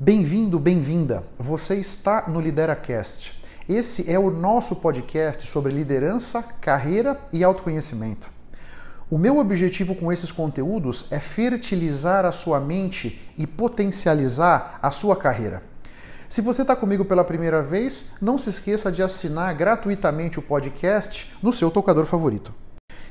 Bem-vindo, bem-vinda. Você está no LideraCast. Esse é o nosso podcast sobre liderança, carreira e autoconhecimento. O meu objetivo com esses conteúdos é fertilizar a sua mente e potencializar a sua carreira. Se você está comigo pela primeira vez, não se esqueça de assinar gratuitamente o podcast no seu tocador favorito.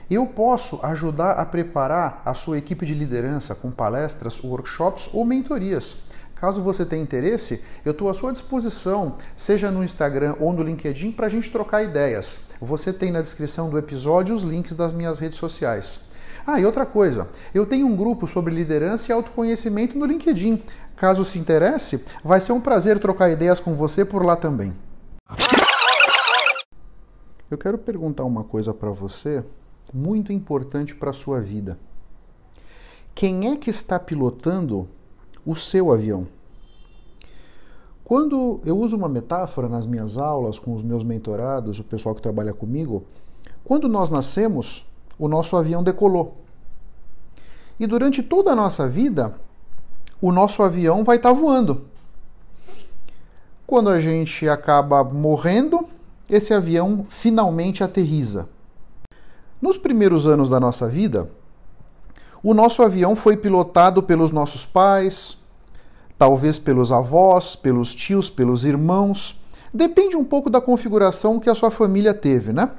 Eu posso ajudar a preparar a sua equipe de liderança com palestras, workshops ou mentorias. Caso você tenha interesse, eu estou à sua disposição, seja no Instagram ou no LinkedIn, para a gente trocar ideias. Você tem na descrição do episódio os links das minhas redes sociais. Ah, e outra coisa, eu tenho um grupo sobre liderança e autoconhecimento no LinkedIn. Caso se interesse, vai ser um prazer trocar ideias com você por lá também. Eu quero perguntar uma coisa para você, muito importante para a sua vida. Quem é que está pilotando o seu avião. Quando eu uso uma metáfora nas minhas aulas com os meus mentorados, o pessoal que trabalha comigo, quando nós nascemos, o nosso avião decolou. E durante toda a nossa vida, o nosso avião vai estar tá voando. Quando a gente acaba morrendo, esse avião finalmente aterriza. Nos primeiros anos da nossa vida, o nosso avião foi pilotado pelos nossos pais, talvez pelos avós, pelos tios, pelos irmãos. Depende um pouco da configuração que a sua família teve, né?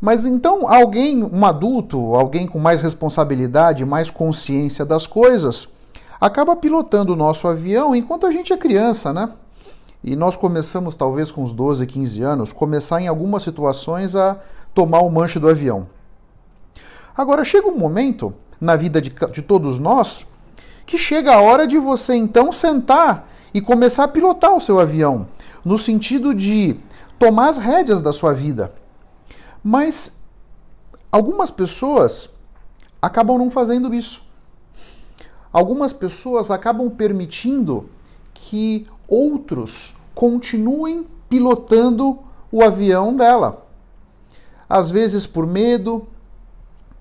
Mas então alguém, um adulto, alguém com mais responsabilidade, mais consciência das coisas, acaba pilotando o nosso avião enquanto a gente é criança, né? E nós começamos, talvez com uns 12, 15 anos, começar em algumas situações a tomar o manche do avião. Agora chega um momento na vida de, de todos nós que chega a hora de você então sentar e começar a pilotar o seu avião, no sentido de tomar as rédeas da sua vida. Mas algumas pessoas acabam não fazendo isso. Algumas pessoas acabam permitindo que outros continuem pilotando o avião dela. Às vezes por medo,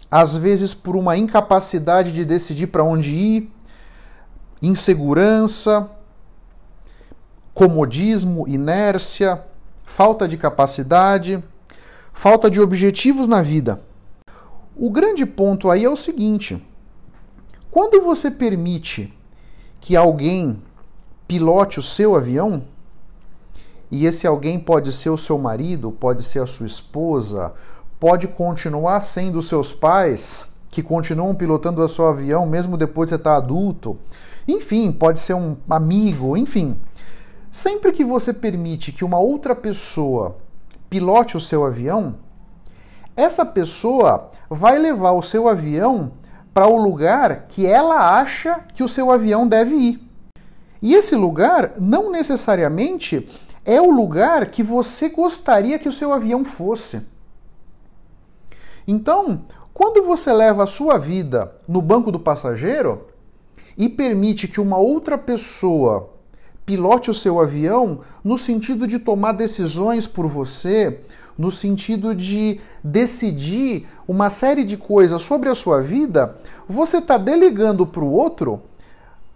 às vezes por uma incapacidade de decidir para onde ir, insegurança, comodismo, inércia, falta de capacidade, falta de objetivos na vida. O grande ponto aí é o seguinte: quando você permite que alguém pilote o seu avião, e esse alguém pode ser o seu marido, pode ser a sua esposa, pode continuar sendo seus pais, que continuam pilotando o seu avião mesmo depois de você estar adulto. Enfim, pode ser um amigo, enfim. Sempre que você permite que uma outra pessoa pilote o seu avião, essa pessoa vai levar o seu avião para o lugar que ela acha que o seu avião deve ir. E esse lugar não necessariamente é o lugar que você gostaria que o seu avião fosse. Então, quando você leva a sua vida no banco do passageiro e permite que uma outra pessoa pilote o seu avião no sentido de tomar decisões por você, no sentido de decidir uma série de coisas sobre a sua vida, você está delegando para o outro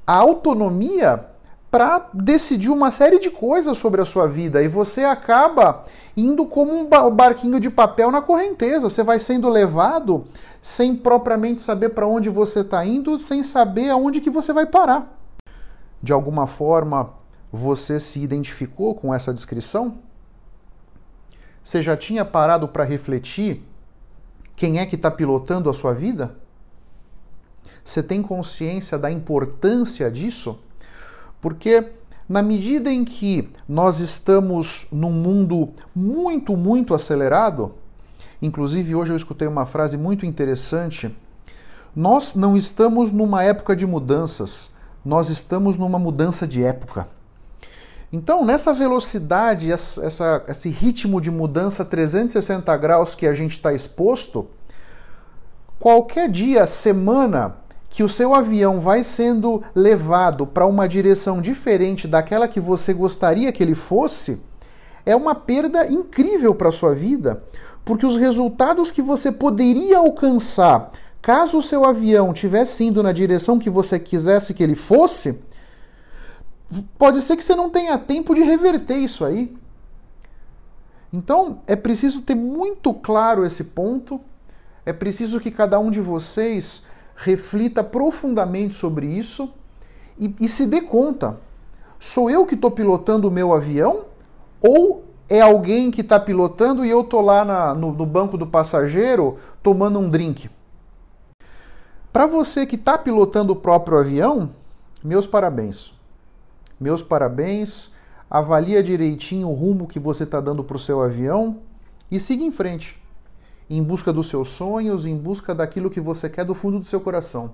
a autonomia para decidir uma série de coisas sobre a sua vida e você acaba indo como um barquinho de papel na correnteza. Você vai sendo levado sem propriamente saber para onde você está indo, sem saber aonde que você vai parar. De alguma forma, você se identificou com essa descrição? Você já tinha parado para refletir quem é que está pilotando a sua vida? Você tem consciência da importância disso? Porque na medida em que nós estamos num mundo muito, muito acelerado, inclusive hoje eu escutei uma frase muito interessante, nós não estamos numa época de mudanças, nós estamos numa mudança de época. Então, nessa velocidade, essa, esse ritmo de mudança 360 graus que a gente está exposto, qualquer dia, semana, que o seu avião vai sendo levado para uma direção diferente daquela que você gostaria que ele fosse, é uma perda incrível para a sua vida, porque os resultados que você poderia alcançar caso o seu avião tivesse indo na direção que você quisesse que ele fosse, pode ser que você não tenha tempo de reverter isso aí. Então, é preciso ter muito claro esse ponto, é preciso que cada um de vocês reflita profundamente sobre isso e, e se dê conta: sou eu que estou pilotando o meu avião ou é alguém que está pilotando e eu estou lá na, no, no banco do passageiro tomando um drink? Para você que está pilotando o próprio avião, meus parabéns. Meus parabéns. Avalia direitinho o rumo que você está dando para o seu avião e siga em frente, em busca dos seus sonhos, em busca daquilo que você quer do fundo do seu coração.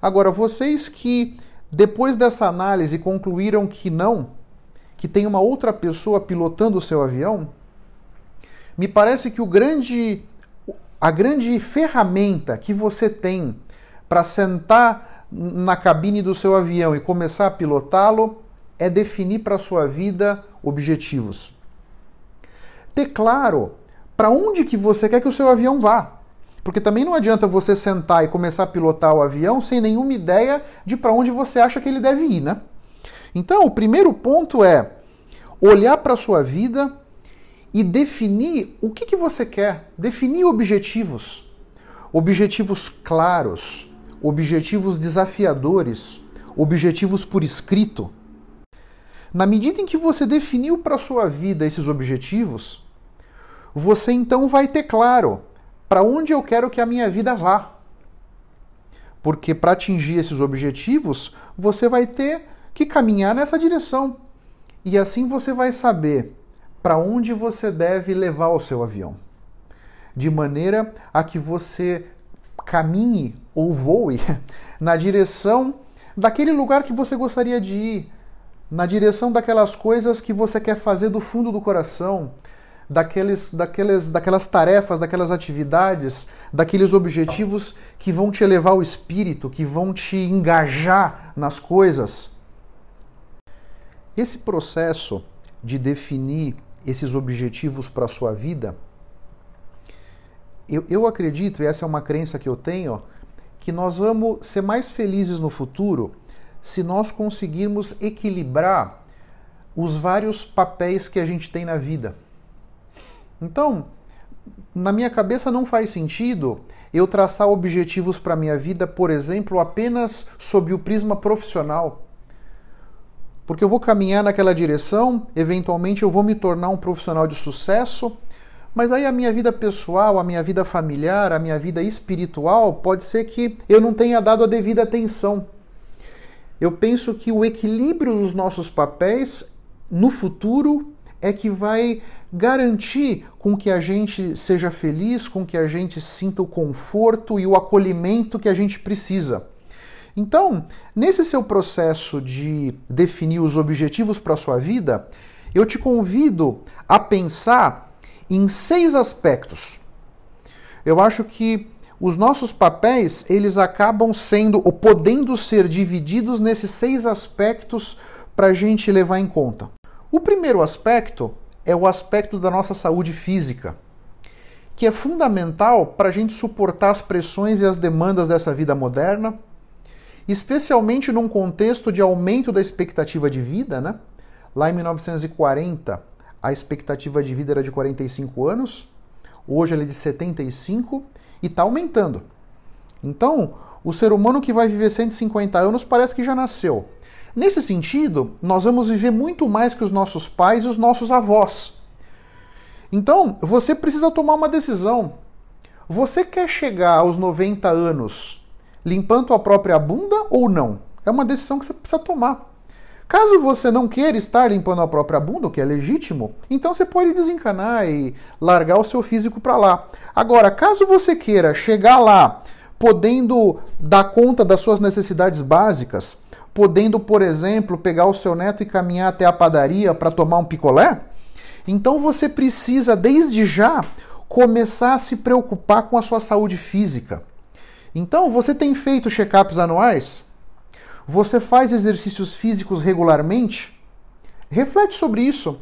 Agora, vocês que depois dessa análise concluíram que não, que tem uma outra pessoa pilotando o seu avião, me parece que o grande a grande ferramenta que você tem para sentar na cabine do seu avião e começar a pilotá-lo é definir para a sua vida objetivos. Ter claro para onde que você quer que o seu avião vá. Porque também não adianta você sentar e começar a pilotar o avião sem nenhuma ideia de para onde você acha que ele deve ir, né? Então, o primeiro ponto é olhar para a sua vida e definir o que, que você quer, definir objetivos. Objetivos claros, objetivos desafiadores, objetivos por escrito. Na medida em que você definiu para a sua vida esses objetivos, você então vai ter claro para onde eu quero que a minha vida vá. Porque para atingir esses objetivos, você vai ter que caminhar nessa direção. E assim você vai saber para onde você deve levar o seu avião, de maneira a que você caminhe ou voe na direção daquele lugar que você gostaria de ir, na direção daquelas coisas que você quer fazer do fundo do coração, daqueles, daqueles, daquelas tarefas, daquelas atividades, daqueles objetivos que vão te elevar o espírito, que vão te engajar nas coisas. Esse processo de definir esses objetivos para a sua vida, eu, eu acredito, e essa é uma crença que eu tenho, que nós vamos ser mais felizes no futuro se nós conseguirmos equilibrar os vários papéis que a gente tem na vida. Então, na minha cabeça não faz sentido eu traçar objetivos para minha vida, por exemplo, apenas sob o prisma profissional porque eu vou caminhar naquela direção, eventualmente eu vou me tornar um profissional de sucesso, mas aí a minha vida pessoal, a minha vida familiar, a minha vida espiritual, pode ser que eu não tenha dado a devida atenção. Eu penso que o equilíbrio dos nossos papéis no futuro é que vai garantir com que a gente seja feliz, com que a gente sinta o conforto e o acolhimento que a gente precisa. Então, nesse seu processo de definir os objetivos para a sua vida, eu te convido a pensar em seis aspectos. Eu acho que os nossos papéis, eles acabam sendo ou podendo ser divididos nesses seis aspectos para a gente levar em conta. O primeiro aspecto é o aspecto da nossa saúde física, que é fundamental para a gente suportar as pressões e as demandas dessa vida moderna, especialmente num contexto de aumento da expectativa de vida, né? Lá em 1940, a expectativa de vida era de 45 anos, hoje ela é de 75 e está aumentando. Então, o ser humano que vai viver 150 anos parece que já nasceu. Nesse sentido, nós vamos viver muito mais que os nossos pais e os nossos avós. Então, você precisa tomar uma decisão. Você quer chegar aos 90 anos limpando a própria bunda ou não? É uma decisão que você precisa tomar. Caso você não queira estar limpando a própria bunda, o que é legítimo, então você pode desencanar e largar o seu físico para lá. Agora, caso você queira chegar lá podendo dar conta das suas necessidades básicas, podendo, por exemplo, pegar o seu neto e caminhar até a padaria para tomar um picolé, então você precisa desde já começar a se preocupar com a sua saúde física. Então, você tem feito check-ups anuais? Você faz exercícios físicos regularmente? Reflete sobre isso,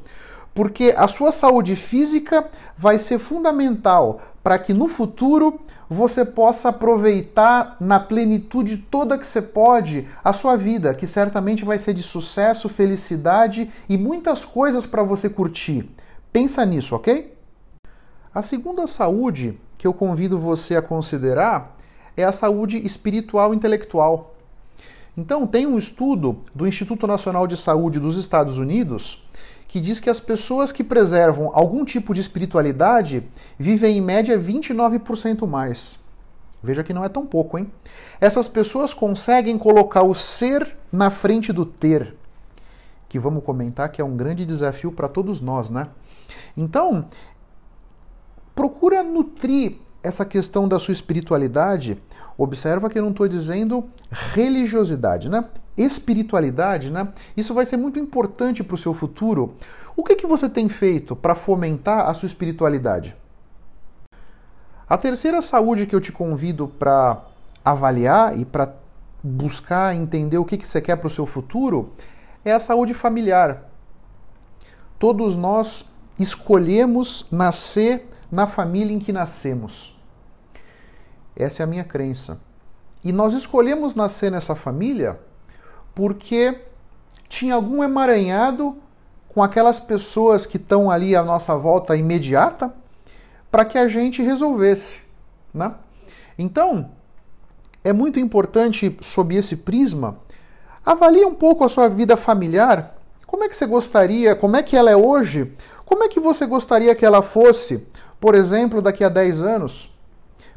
porque a sua saúde física vai ser fundamental para que no futuro você possa aproveitar na plenitude toda que você pode a sua vida, que certamente vai ser de sucesso, felicidade e muitas coisas para você curtir. Pensa nisso, ok? A segunda saúde que eu convido você a considerar é a saúde espiritual intelectual. Então, tem um estudo do Instituto Nacional de Saúde dos Estados Unidos que diz que as pessoas que preservam algum tipo de espiritualidade vivem em média 29% mais. Veja que não é tão pouco, hein? Essas pessoas conseguem colocar o ser na frente do ter, que vamos comentar que é um grande desafio para todos nós, né? Então, procura nutrir essa questão da sua espiritualidade. Observa que eu não estou dizendo religiosidade, né? espiritualidade, né? Isso vai ser muito importante para o seu futuro. O que, que você tem feito para fomentar a sua espiritualidade? A terceira saúde que eu te convido para avaliar e para buscar entender o que, que você quer para o seu futuro é a saúde familiar. Todos nós escolhemos nascer na família em que nascemos. Essa é a minha crença. E nós escolhemos nascer nessa família porque tinha algum emaranhado com aquelas pessoas que estão ali à nossa volta imediata para que a gente resolvesse, né? Então, é muito importante sob esse prisma, avalie um pouco a sua vida familiar. Como é que você gostaria, como é que ela é hoje? Como é que você gostaria que ela fosse, por exemplo, daqui a 10 anos?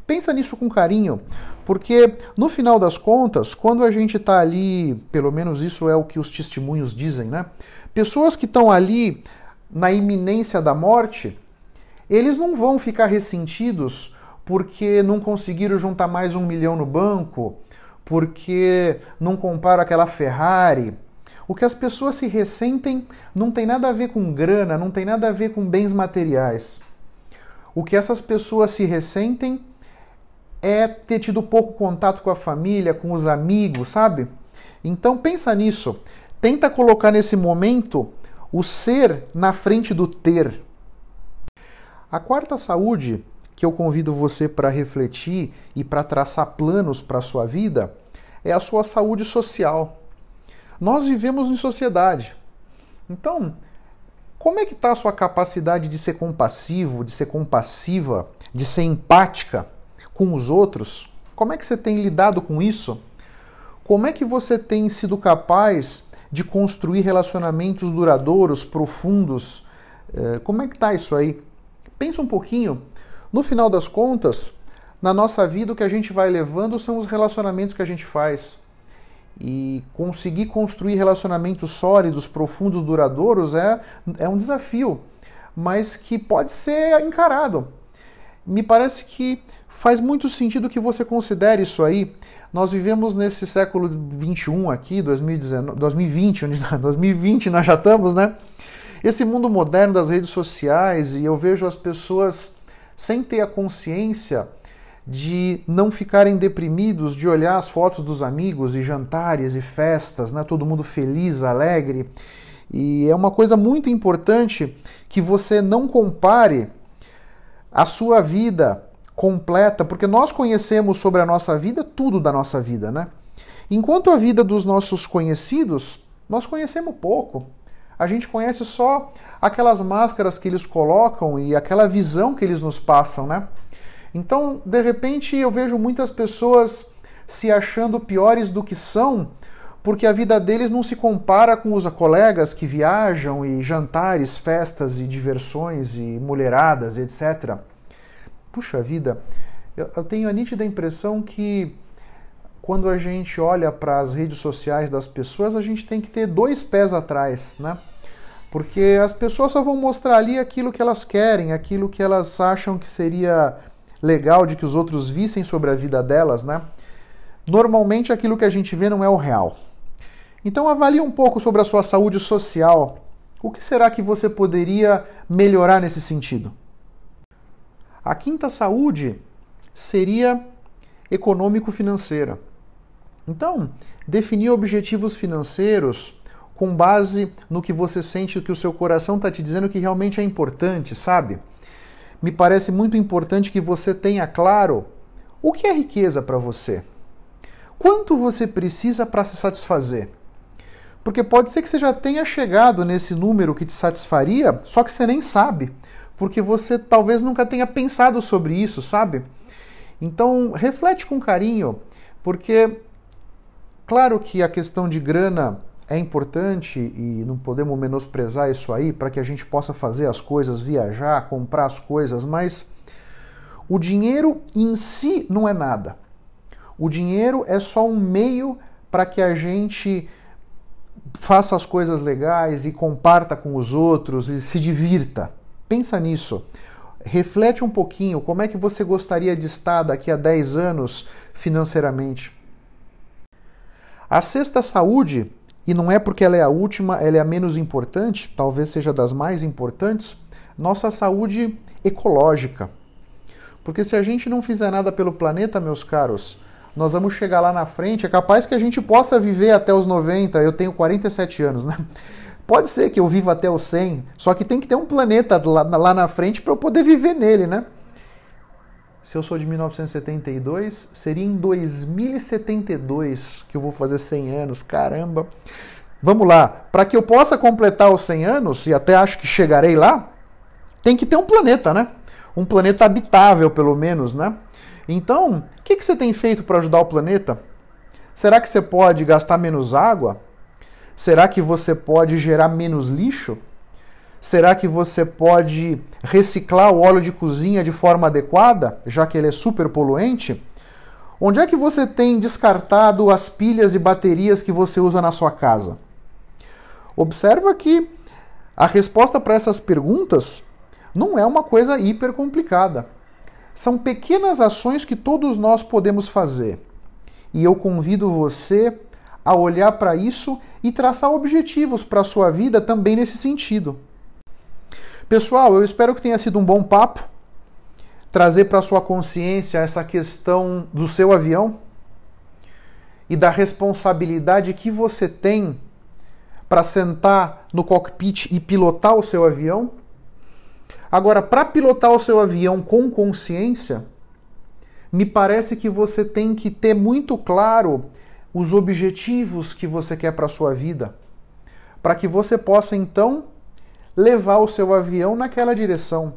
Pensa nisso com carinho, porque no final das contas, quando a gente está ali, pelo menos isso é o que os testemunhos dizem, né? Pessoas que estão ali na iminência da morte, eles não vão ficar ressentidos porque não conseguiram juntar mais um milhão no banco, porque não compraram aquela Ferrari. O que as pessoas se ressentem não tem nada a ver com grana, não tem nada a ver com bens materiais. O que essas pessoas se ressentem é ter tido pouco contato com a família, com os amigos, sabe? Então pensa nisso. Tenta colocar nesse momento o ser na frente do ter. A quarta saúde que eu convido você para refletir e para traçar planos para a sua vida é a sua saúde social. Nós vivemos em sociedade. Então, como é que está a sua capacidade de ser compassivo, de ser compassiva, de ser empática? Com os outros? Como é que você tem lidado com isso? Como é que você tem sido capaz de construir relacionamentos duradouros, profundos? Eh, como é que tá isso aí? Pensa um pouquinho. No final das contas, na nossa vida o que a gente vai levando são os relacionamentos que a gente faz. E conseguir construir relacionamentos sólidos, profundos, duradouros é, é um desafio, mas que pode ser encarado. Me parece que faz muito sentido que você considere isso aí. Nós vivemos nesse século 21 aqui, 2019, 2020, 2020 nós já estamos, né? Esse mundo moderno das redes sociais e eu vejo as pessoas sem ter a consciência de não ficarem deprimidos, de olhar as fotos dos amigos e jantares e festas, né? Todo mundo feliz, alegre. E é uma coisa muito importante que você não compare a sua vida completa, porque nós conhecemos sobre a nossa vida tudo da nossa vida, né? Enquanto a vida dos nossos conhecidos, nós conhecemos pouco. A gente conhece só aquelas máscaras que eles colocam e aquela visão que eles nos passam, né? Então, de repente, eu vejo muitas pessoas se achando piores do que são, porque a vida deles não se compara com os colegas que viajam e jantares, festas e diversões e mulheradas, etc puxa vida, eu, eu tenho a nítida impressão que quando a gente olha para as redes sociais das pessoas, a gente tem que ter dois pés atrás, né? Porque as pessoas só vão mostrar ali aquilo que elas querem, aquilo que elas acham que seria legal de que os outros vissem sobre a vida delas, né? Normalmente aquilo que a gente vê não é o real. Então avalie um pouco sobre a sua saúde social. O que será que você poderia melhorar nesse sentido? A quinta saúde seria econômico-financeira. Então, definir objetivos financeiros com base no que você sente que o seu coração está te dizendo que realmente é importante, sabe? me parece muito importante que você tenha claro o que é riqueza para você. Quanto você precisa para se satisfazer? Porque pode ser que você já tenha chegado nesse número que te satisfaria, só que você nem sabe, porque você talvez nunca tenha pensado sobre isso, sabe? Então, reflete com carinho, porque claro que a questão de grana é importante e não podemos menosprezar isso aí para que a gente possa fazer as coisas, viajar, comprar as coisas, mas o dinheiro em si não é nada. O dinheiro é só um meio para que a gente faça as coisas legais e comparta com os outros e se divirta. Pensa nisso. Reflete um pouquinho como é que você gostaria de estar daqui a 10 anos financeiramente. A sexta saúde, e não é porque ela é a última, ela é a menos importante, talvez seja das mais importantes, nossa saúde ecológica. Porque se a gente não fizer nada pelo planeta, meus caros, nós vamos chegar lá na frente, é capaz que a gente possa viver até os 90, eu tenho 47 anos, né? Pode ser que eu viva até os 100, só que tem que ter um planeta lá, lá na frente para eu poder viver nele, né? Se eu sou de 1972, seria em 2072 que eu vou fazer 100 anos. Caramba! Vamos lá, para que eu possa completar os 100 anos, e até acho que chegarei lá, tem que ter um planeta, né? Um planeta habitável, pelo menos, né? Então, o que, que você tem feito para ajudar o planeta? Será que você pode gastar menos água? Será que você pode gerar menos lixo? Será que você pode reciclar o óleo de cozinha de forma adequada, já que ele é super poluente? Onde é que você tem descartado as pilhas e baterias que você usa na sua casa? Observa que a resposta para essas perguntas não é uma coisa hiper complicada. São pequenas ações que todos nós podemos fazer. E eu convido você a olhar para isso e traçar objetivos para a sua vida também nesse sentido. Pessoal, eu espero que tenha sido um bom papo. Trazer para sua consciência essa questão do seu avião e da responsabilidade que você tem para sentar no cockpit e pilotar o seu avião Agora, para pilotar o seu avião com consciência, me parece que você tem que ter muito claro os objetivos que você quer para a sua vida, para que você possa então levar o seu avião naquela direção,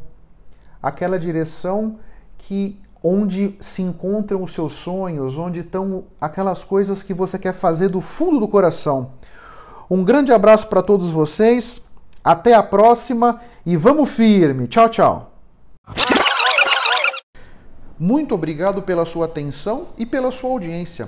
aquela direção que onde se encontram os seus sonhos, onde estão aquelas coisas que você quer fazer do fundo do coração. Um grande abraço para todos vocês. Até a próxima e vamos firme. Tchau, tchau. Muito obrigado pela sua atenção e pela sua audiência.